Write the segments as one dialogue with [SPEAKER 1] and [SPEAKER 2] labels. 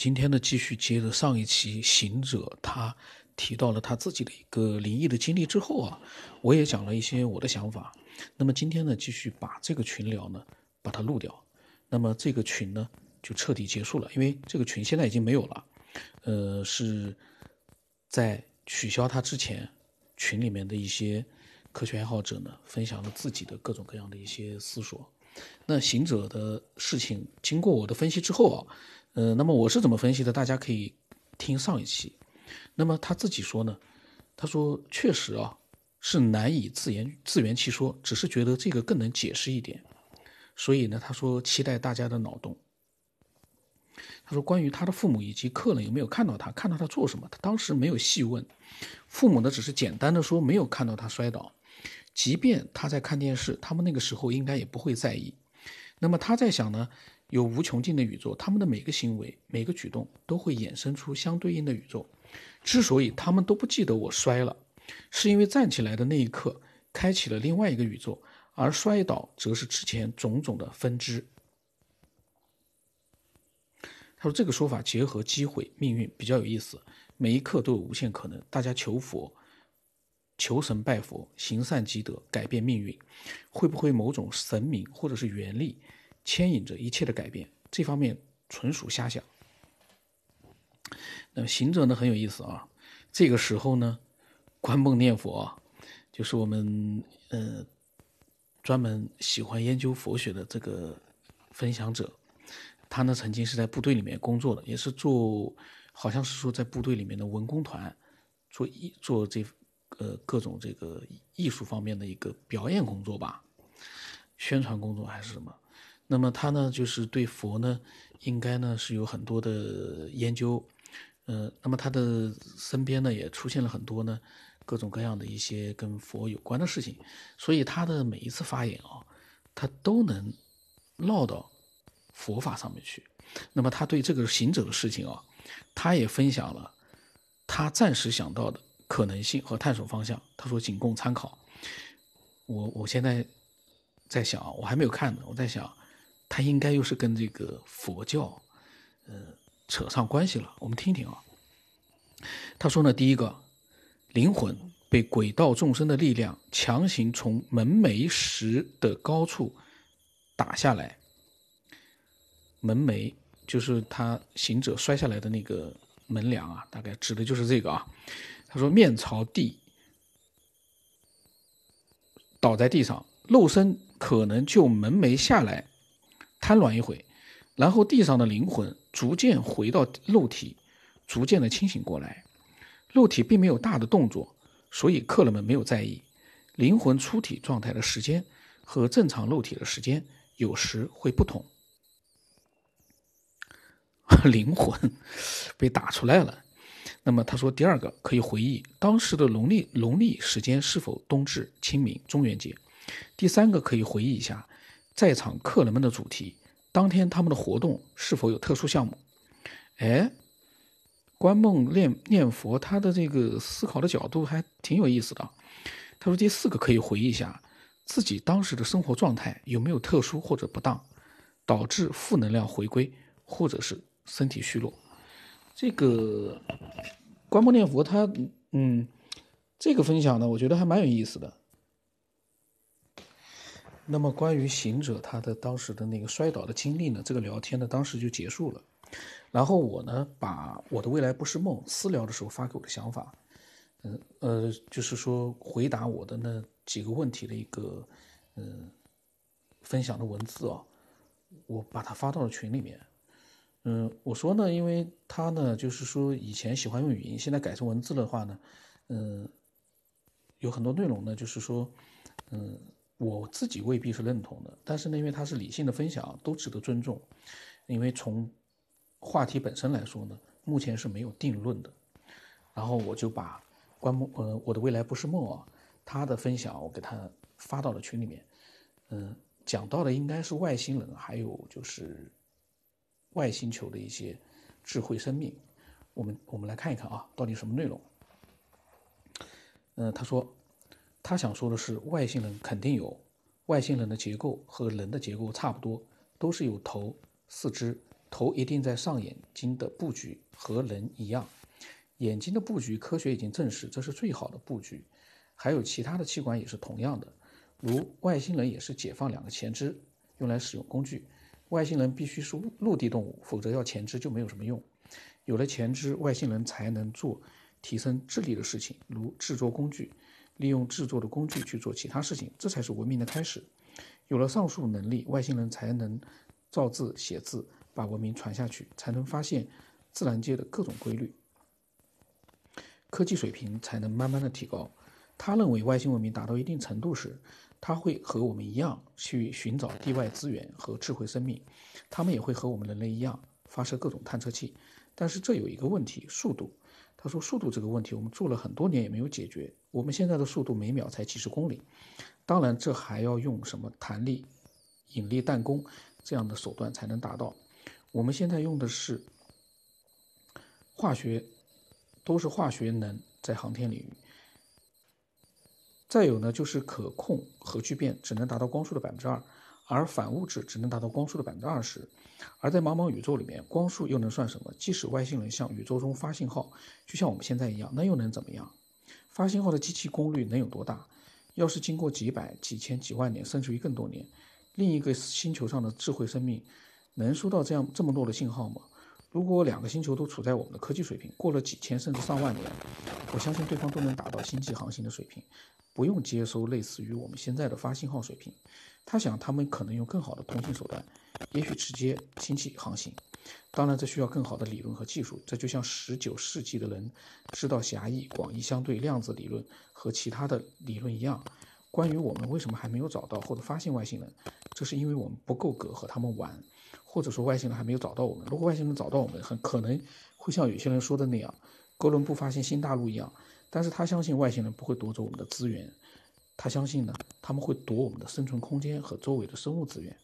[SPEAKER 1] 今天呢，继续接着上一期行者他提到了他自己的一个灵异的经历之后啊，我也讲了一些我的想法。那么今天呢，继续把这个群聊呢把它录掉。那么这个群呢就彻底结束了，因为这个群现在已经没有了。呃，是在取消它之前，群里面的一些科学爱好者呢分享了自己的各种各样的一些思索。那行者的事情，经过我的分析之后啊，呃，那么我是怎么分析的？大家可以听上一期。那么他自己说呢，他说确实啊，是难以自言自圆其说，只是觉得这个更能解释一点。所以呢，他说期待大家的脑洞。他说关于他的父母以及客人有没有看到他，看到他做什么，他当时没有细问。父母呢，只是简单的说没有看到他摔倒。即便他在看电视，他们那个时候应该也不会在意。那么他在想呢，有无穷尽的宇宙，他们的每个行为、每个举动都会衍生出相对应的宇宙。之所以他们都不记得我摔了，是因为站起来的那一刻开启了另外一个宇宙，而摔倒则是之前种种的分支。他说这个说法结合机会、命运比较有意思，每一刻都有无限可能。大家求佛。求神拜佛，行善积德，改变命运，会不会某种神明或者是原力牵引着一切的改变？这方面纯属瞎想。那么行者呢很有意思啊，这个时候呢，观梦念佛，就是我们呃专门喜欢研究佛学的这个分享者，他呢曾经是在部队里面工作的，也是做好像是说在部队里面的文工团做一做这。呃，各种这个艺术方面的一个表演工作吧，宣传工作还是什么？那么他呢，就是对佛呢，应该呢是有很多的研究。呃，那么他的身边呢也出现了很多呢各种各样的一些跟佛有关的事情，所以他的每一次发言啊，他都能唠到佛法上面去。那么他对这个行者的事情啊，他也分享了他暂时想到的。可能性和探索方向，他说仅供参考。我我现在在想，我还没有看呢。我在想，他应该又是跟这个佛教，呃，扯上关系了。我们听听啊。他说呢，第一个，灵魂被轨道众生的力量强行从门楣石的高处打下来。门楣就是他行者摔下来的那个门梁啊，大概指的就是这个啊。他说：“面朝地，倒在地上，肉身可能就门楣下来，瘫软一会，然后地上的灵魂逐渐回到肉体，逐渐的清醒过来。肉体并没有大的动作，所以客人们没有在意。灵魂出体状态的时间和正常肉体的时间有时会不同。灵魂被打出来了。”那么他说，第二个可以回忆当时的农历农历时间是否冬至、清明、中元节。第三个可以回忆一下，在场客人们的主题，当天他们的活动是否有特殊项目。哎，观梦念念佛，他的这个思考的角度还挺有意思的。他说，第四个可以回忆一下自己当时的生活状态有没有特殊或者不当，导致负能量回归，或者是身体虚弱。这个观摩念佛，他嗯，这个分享呢，我觉得还蛮有意思的。那么关于行者他的当时的那个摔倒的经历呢，这个聊天呢，当时就结束了。然后我呢，把我的未来不是梦私聊的时候发给我的想法，嗯呃，就是说回答我的那几个问题的一个嗯分享的文字啊，我把它发到了群里面。嗯，我说呢，因为他呢，就是说以前喜欢用语音，现在改成文字的话呢，嗯，有很多内容呢，就是说，嗯，我自己未必是认同的，但是呢，因为他是理性的分享，都值得尊重。因为从话题本身来说呢，目前是没有定论的。然后我就把关梦，呃，我的未来不是梦啊，他的分享我给他发到了群里面。嗯，讲到的应该是外星人，还有就是。外星球的一些智慧生命，我们我们来看一看啊，到底什么内容？嗯，他说，他想说的是，外星人肯定有，外星人的结构和人的结构差不多，都是有头、四肢、头一定在上眼睛的布局和人一样。眼睛的布局，科学已经证实这是最好的布局。还有其他的器官也是同样的，如外星人也是解放两个前肢用来使用工具。外星人必须是陆地动物，否则要前肢就没有什么用。有了前肢，外星人才能做提升智力的事情，如制作工具，利用制作的工具去做其他事情，这才是文明的开始。有了上述能力，外星人才能造字写字，把文明传下去，才能发现自然界的各种规律。科技水平才能慢慢的提高。他认为外星文明达到一定程度时，他会和我们一样去寻找地外资源和智慧生命，他们也会和我们人类一样发射各种探测器。但是这有一个问题，速度。他说速度这个问题我们做了很多年也没有解决。我们现在的速度每秒才几十公里，当然这还要用什么弹力、引力弹弓这样的手段才能达到。我们现在用的是化学。都是化学能在航天领域。再有呢，就是可控核聚变只能达到光速的百分之二，而反物质只能达到光速的百分之二十。而在茫茫宇宙里面，光速又能算什么？即使外星人向宇宙中发信号，就像我们现在一样，那又能怎么样？发信号的机器功率能有多大？要是经过几百、几千、几万年，甚至于更多年，另一个星球上的智慧生命能收到这样这么多的信号吗？如果两个星球都处在我们的科技水平，过了几千甚至上万年，我相信对方都能达到星际航行的水平，不用接收类似于我们现在的发信号水平。他想，他们可能用更好的通信手段，也许直接星际航行。当然，这需要更好的理论和技术。这就像十九世纪的人知道狭义、广义相对量子理论和其他的理论一样。关于我们为什么还没有找到或者发现外星人，这是因为我们不够格和他们玩。或者说外星人还没有找到我们。如果外星人找到我们，很可能会像有些人说的那样，哥伦布发现新大陆一样。但是他相信外星人不会夺走我们的资源，他相信呢，他们会夺我们的生存空间和周围的生物资源。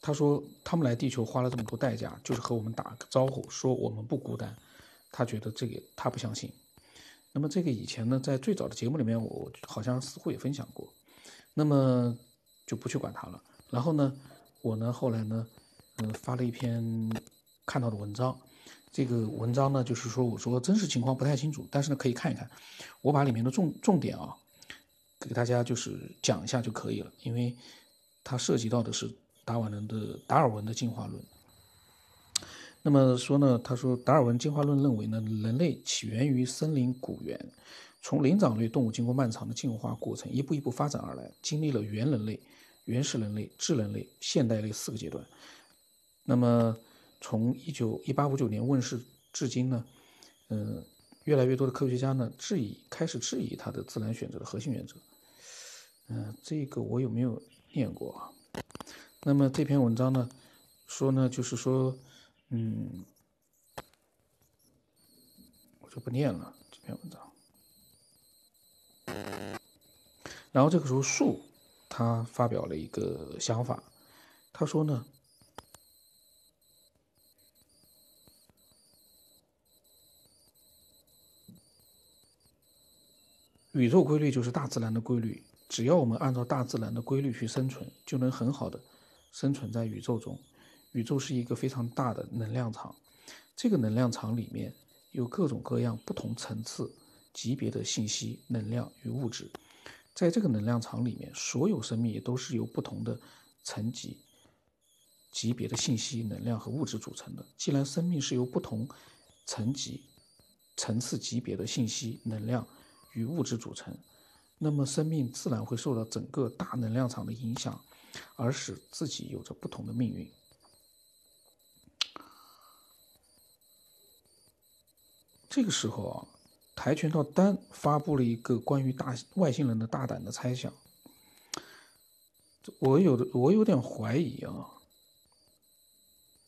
[SPEAKER 1] 他说他们来地球花了这么多代价，就是和我们打个招呼，说我们不孤单。他觉得这个他不相信。那么这个以前呢，在最早的节目里面，我好像似乎也分享过，那么就不去管它了。然后呢，我呢后来呢，嗯，发了一篇看到的文章，这个文章呢就是说，我说真实情况不太清楚，但是呢可以看一看，我把里面的重重点啊，给大家就是讲一下就可以了，因为它涉及到的是达尔文的达尔文的进化论。那么说呢？他说，达尔文进化论认为呢，人类起源于森林古猿，从灵长类动物经过漫长的进化过程，一步一步发展而来，经历了猿人类、原始人类、智人类、现代类四个阶段。那么从一九一八五九年问世至今呢，嗯，越来越多的科学家呢质疑，开始质疑他的自然选择的核心原则。嗯，这个我有没有念过啊？那么这篇文章呢，说呢，就是说。嗯，我就不念了这篇文章。然后这个时候，树他发表了一个想法，他说呢，宇宙规律就是大自然的规律，只要我们按照大自然的规律去生存，就能很好的生存在宇宙中。宇宙是一个非常大的能量场，这个能量场里面有各种各样不同层次、级别的信息、能量与物质。在这个能量场里面，所有生命也都是由不同的层级、级别的信息、能量和物质组成的。既然生命是由不同层级、层次、级别的信息、能量与物质组成，那么生命自然会受到整个大能量场的影响，而使自己有着不同的命运。这个时候啊，跆拳道丹发布了一个关于大外星人的大胆的猜想。我有的我有点怀疑啊，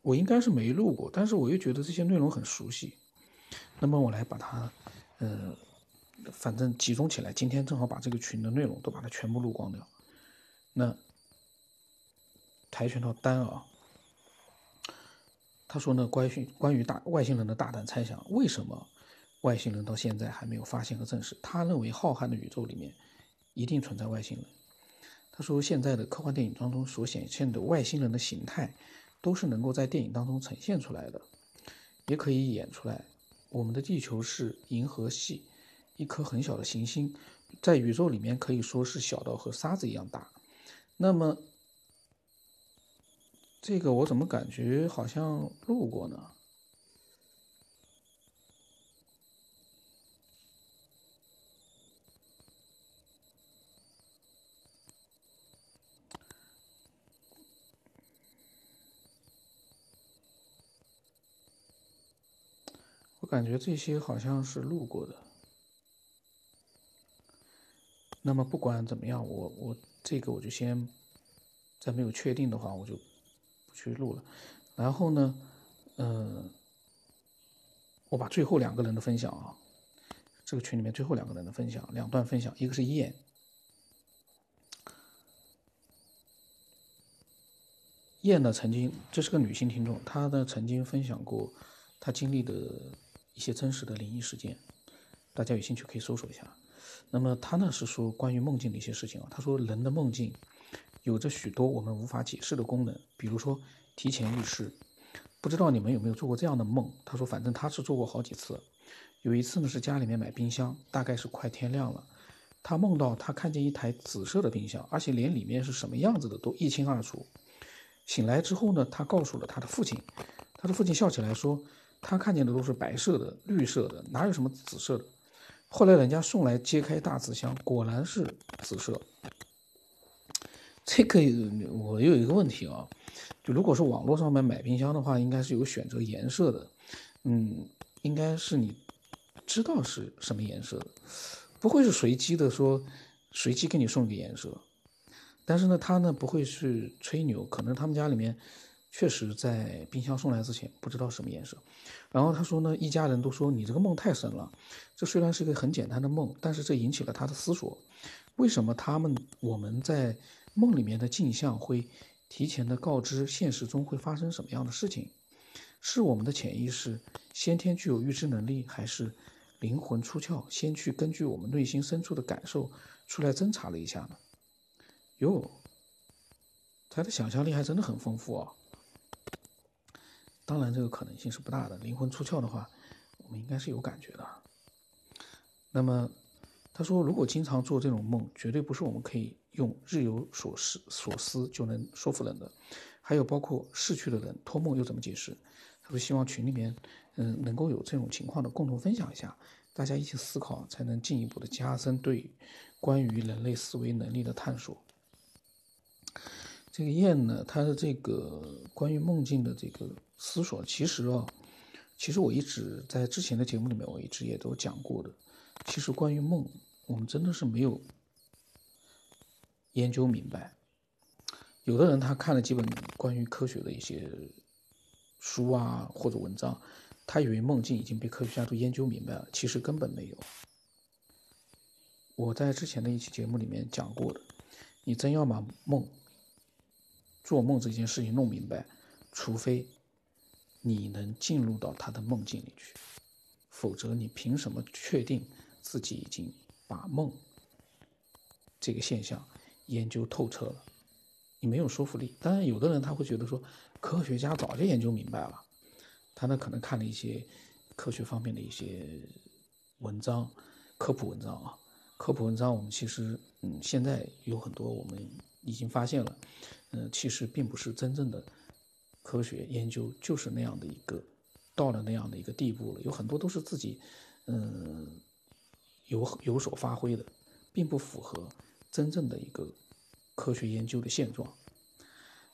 [SPEAKER 1] 我应该是没录过，但是我又觉得这些内容很熟悉。那么我来把它，呃，反正集中起来，今天正好把这个群的内容都把它全部录光掉。那跆拳道丹啊。他说呢，关于关于大外星人的大胆猜想，为什么外星人到现在还没有发现和证实？他认为浩瀚的宇宙里面一定存在外星人。他说，现在的科幻电影当中所显现的外星人的形态，都是能够在电影当中呈现出来的，也可以演出来。我们的地球是银河系一颗很小的行星，在宇宙里面可以说是小到和沙子一样大。那么，这个我怎么感觉好像录过呢？我感觉这些好像是录过的。那么不管怎么样，我我这个我就先在没有确定的话，我就不去录了。然后呢，嗯，我把最后两个人的分享啊，这个群里面最后两个人的分享，两段分享，一个是燕，燕呢曾经这是个女性听众，她呢曾经分享过她经历的。一些真实的灵异事件，大家有兴趣可以搜索一下。那么他呢是说关于梦境的一些事情啊。他说人的梦境有着许多我们无法解释的功能，比如说提前预示。不知道你们有没有做过这样的梦？他说反正他是做过好几次。有一次呢是家里面买冰箱，大概是快天亮了，他梦到他看见一台紫色的冰箱，而且连里面是什么样子的都一清二楚。醒来之后呢，他告诉了他的父亲，他的父亲笑起来说。他看见的都是白色的、绿色的，哪有什么紫色的？后来人家送来揭开大纸箱，果然是紫色。这个我有一个问题啊，就如果是网络上面买冰箱的话，应该是有选择颜色的，嗯，应该是你知道是什么颜色的，不会是随机的说随机给你送一个颜色。但是呢，他呢不会去吹牛，可能他们家里面。确实，在冰箱送来之前不知道什么颜色，然后他说呢，一家人都说你这个梦太深了。这虽然是一个很简单的梦，但是这引起了他的思索：为什么他们我们在梦里面的镜像会提前的告知现实中会发生什么样的事情？是我们的潜意识先天具有预知能力，还是灵魂出窍先去根据我们内心深处的感受出来侦查了一下呢？哟，他的想象力还真的很丰富啊！当然，这个可能性是不大的。灵魂出窍的话，我们应该是有感觉的。那么，他说，如果经常做这种梦，绝对不是我们可以用日有所思所思就能说服人的。还有包括逝去的人托梦又怎么解释？他说，希望群里面，嗯，能够有这种情况的共同分享一下，大家一起思考，才能进一步的加深对关于人类思维能力的探索。这个燕呢，他的这个关于梦境的这个思索，其实啊，其实我一直在之前的节目里面，我一直也都讲过的。其实关于梦，我们真的是没有研究明白。有的人他看了几本关于科学的一些书啊或者文章，他以为梦境已经被科学家都研究明白了，其实根本没有。我在之前的一期节目里面讲过的，你真要把梦。做梦这件事情弄明白，除非你能进入到他的梦境里去，否则你凭什么确定自己已经把梦这个现象研究透彻了？你没有说服力。当然，有的人他会觉得说，科学家早就研究明白了，他呢可能看了一些科学方面的一些文章、科普文章啊，科普文章我们其实嗯现在有很多我们已经发现了。嗯，其实并不是真正的科学研究，就是那样的一个到了那样的一个地步了。有很多都是自己嗯有有所发挥的，并不符合真正的一个科学研究的现状。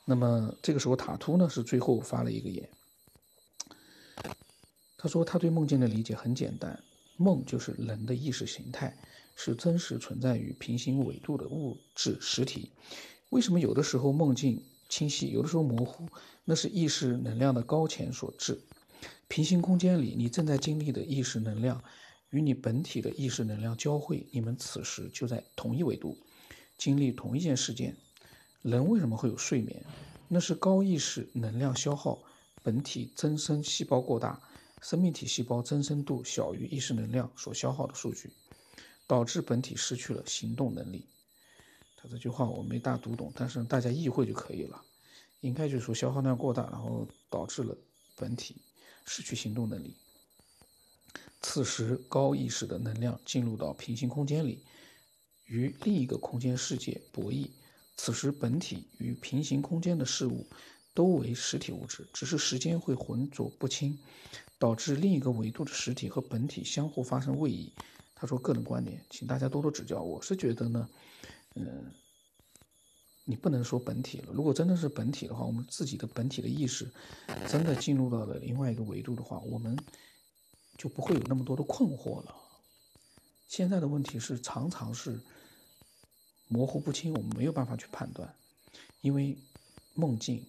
[SPEAKER 1] 那么这个时候，塔图呢是最后发了一个言，他说他对梦境的理解很简单，梦就是人的意识形态，是真实存在于平行纬度的物质实体。为什么有的时候梦境清晰，有的时候模糊？那是意识能量的高潜所致。平行空间里，你正在经历的意识能量与你本体的意识能量交汇，你们此时就在同一维度，经历同一件事件。人为什么会有睡眠？那是高意识能量消耗，本体增生细胞过大，生命体细胞增生度小于意识能量所消耗的数据，导致本体失去了行动能力。他这句话我没大读懂，但是大家意会就可以了。应该就是说消耗量过大，然后导致了本体失去行动能力。此时高意识的能量进入到平行空间里，与另一个空间世界博弈。此时本体与平行空间的事物都为实体物质，只是时间会浑浊不清，导致另一个维度的实体和本体相互发生位移。他说个人观点，请大家多多指教。我是觉得呢，嗯。你不能说本体了。如果真的是本体的话，我们自己的本体的意识真的进入到了另外一个维度的话，我们就不会有那么多的困惑了。现在的问题是常常是模糊不清，我们没有办法去判断，因为梦境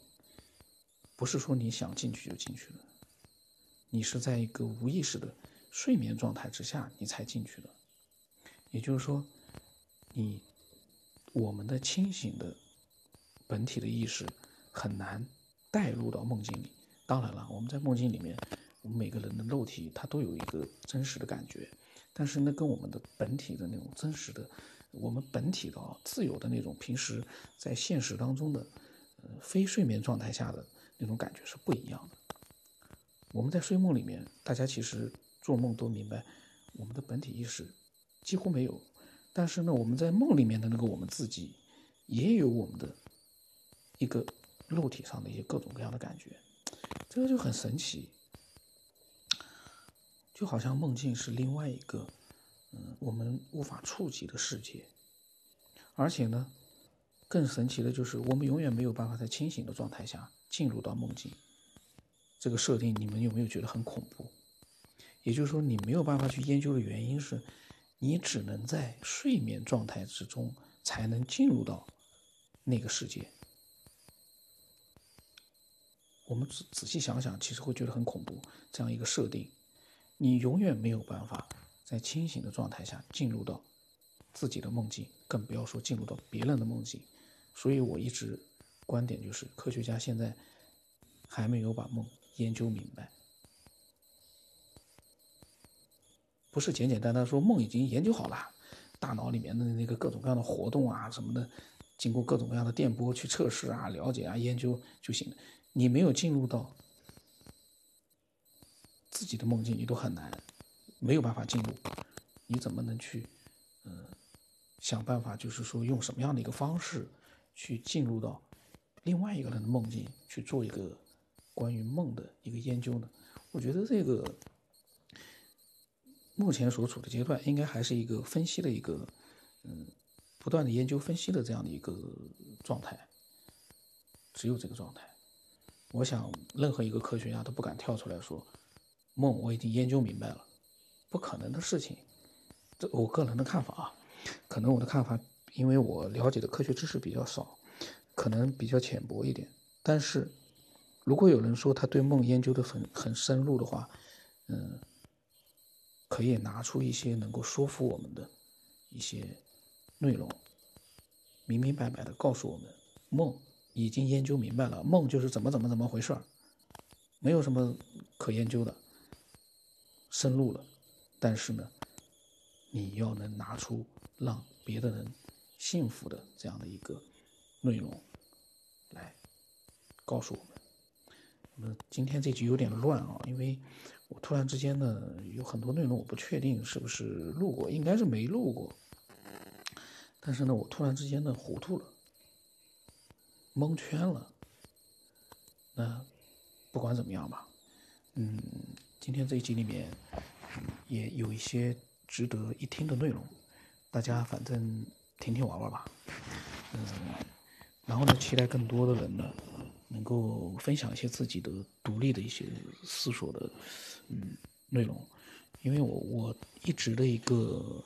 [SPEAKER 1] 不是说你想进去就进去了，你是在一个无意识的睡眠状态之下你才进去的。也就是说，你我们的清醒的。本体的意识很难带入到梦境里。当然了，我们在梦境里面，我们每个人的肉体它都有一个真实的感觉，但是那跟我们的本体的那种真实的，我们本体的自由的那种平时在现实当中的，呃，非睡眠状态下的那种感觉是不一样的。我们在睡梦里面，大家其实做梦都明白，我们的本体意识几乎没有，但是呢，我们在梦里面的那个我们自己也有我们的。一个肉体上的一些各种各样的感觉，这个就很神奇，就好像梦境是另外一个，嗯，我们无法触及的世界。而且呢，更神奇的就是我们永远没有办法在清醒的状态下进入到梦境。这个设定你们有没有觉得很恐怖？也就是说，你没有办法去研究的原因是，你只能在睡眠状态之中才能进入到那个世界。我们仔仔细想想，其实会觉得很恐怖。这样一个设定，你永远没有办法在清醒的状态下进入到自己的梦境，更不要说进入到别人的梦境。所以我一直观点就是，科学家现在还没有把梦研究明白，不是简简单单说梦已经研究好了，大脑里面的那个各种各样的活动啊什么的，经过各种各样的电波去测试啊、了解啊、研究就行了。你没有进入到自己的梦境，你都很难，没有办法进入，你怎么能去，嗯，想办法，就是说用什么样的一个方式去进入到另外一个人的梦境去做一个关于梦的一个研究呢？我觉得这个目前所处的阶段，应该还是一个分析的一个，嗯，不断的研究分析的这样的一个状态，只有这个状态。我想，任何一个科学家都不敢跳出来说，梦我已经研究明白了，不可能的事情。这我个人的看法啊，可能我的看法，因为我了解的科学知识比较少，可能比较浅薄一点。但是，如果有人说他对梦研究的很很深入的话，嗯，可以拿出一些能够说服我们的一些内容，明明白白的告诉我们梦。已经研究明白了，梦就是怎么怎么怎么回事儿，没有什么可研究的，深入了。但是呢，你要能拿出让别的人信服的这样的一个内容来告诉我们。那么今天这集有点乱啊，因为我突然之间呢有很多内容我不确定是不是录过，应该是没录过。但是呢，我突然之间呢糊涂了。蒙圈了，那不管怎么样吧，嗯，今天这一集里面也有一些值得一听的内容，大家反正听听玩玩吧，嗯，然后呢，期待更多的人呢能够分享一些自己的独立的一些思索的嗯内容，因为我我一直的一个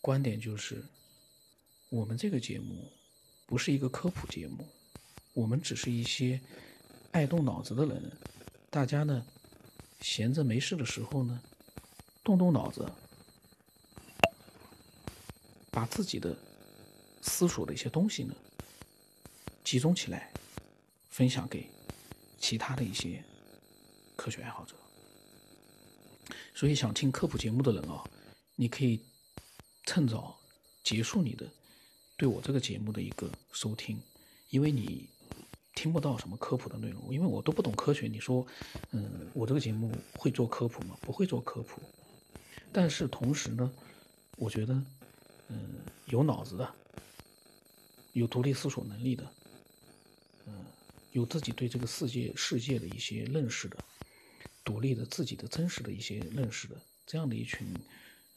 [SPEAKER 1] 观点就是，我们这个节目。不是一个科普节目，我们只是一些爱动脑子的人。大家呢，闲着没事的时候呢，动动脑子，把自己的思索的一些东西呢，集中起来，分享给其他的一些科学爱好者。所以，想听科普节目的人啊，你可以趁早结束你的对我这个节目的一个收听，因为你听不到什么科普的内容，因为我都不懂科学。你说，嗯，我这个节目会做科普吗？不会做科普。但是同时呢，我觉得，嗯，有脑子的，有独立思索能力的，有自己对这个世界世界的一些认识的，独立的自己的真实的一些认识的这样的一群，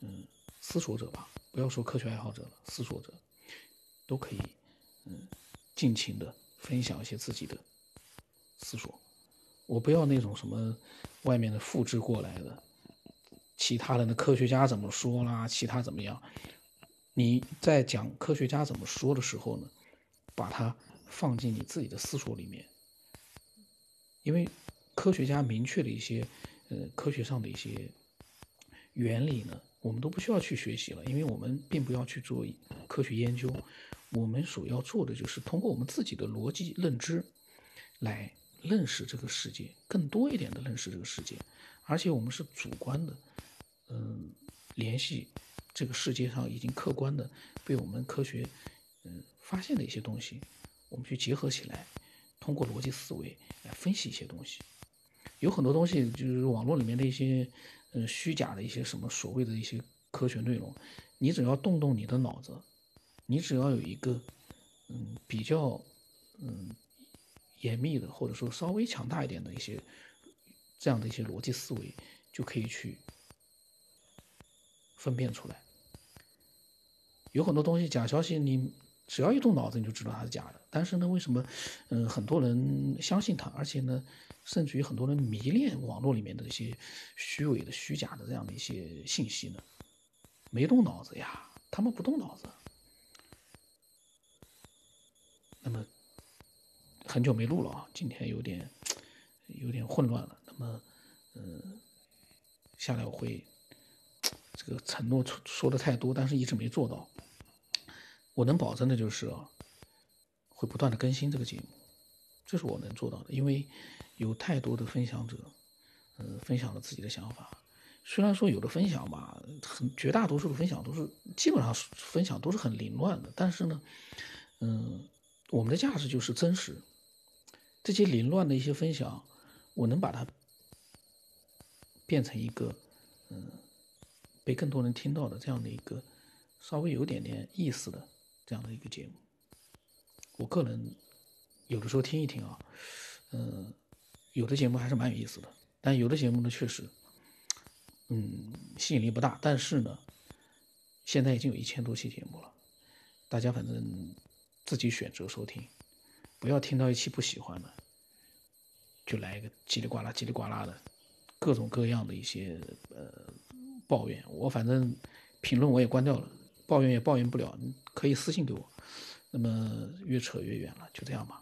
[SPEAKER 1] 嗯，思索者吧，不要说科学爱好者了，思索者。都可以，嗯，尽情的分享一些自己的思索。我不要那种什么外面的复制过来的，其他人的科学家怎么说啦，其他怎么样？你在讲科学家怎么说的时候呢，把它放进你自己的思索里面，因为科学家明确的一些，呃，科学上的一些原理呢，我们都不需要去学习了，因为我们并不要去做科学研究。我们所要做的就是通过我们自己的逻辑认知，来认识这个世界，更多一点的认识这个世界，而且我们是主观的，嗯，联系这个世界上已经客观的被我们科学嗯发现的一些东西，我们去结合起来，通过逻辑思维来分析一些东西。有很多东西就是网络里面的一些嗯虚假的一些什么所谓的一些科学内容，你只要动动你的脑子。你只要有一个，嗯，比较，嗯，严密的，或者说稍微强大一点的一些这样的一些逻辑思维，就可以去分辨出来。有很多东西假消息，你只要一动脑子，你就知道它是假的。但是呢，为什么，嗯，很多人相信它，而且呢，甚至于很多人迷恋网络里面的一些虚伪的、虚假的这样的一些信息呢？没动脑子呀，他们不动脑子。那么很久没录了啊，今天有点有点混乱了。那么，嗯，下来我会这个承诺说说的太多，但是一直没做到。我能保证的就是啊，会不断的更新这个节目，这是我能做到的。因为有太多的分享者，嗯，分享了自己的想法。虽然说有的分享吧，很绝大多数的分享都是基本上分享都是很凌乱的，但是呢，嗯。我们的价值就是真实，这些凌乱的一些分享，我能把它变成一个，嗯，被更多人听到的这样的一个稍微有点点意思的这样的一个节目。我个人有的时候听一听啊，嗯，有的节目还是蛮有意思的，但有的节目呢确实，嗯，吸引力不大。但是呢，现在已经有一千多期节目了，大家反正。自己选择收听，不要听到一期不喜欢的，就来一个叽里呱啦、叽里呱啦的，各种各样的一些呃抱怨。我反正评论我也关掉了，抱怨也抱怨不了，你可以私信给我。那么越扯越远了，就这样吧。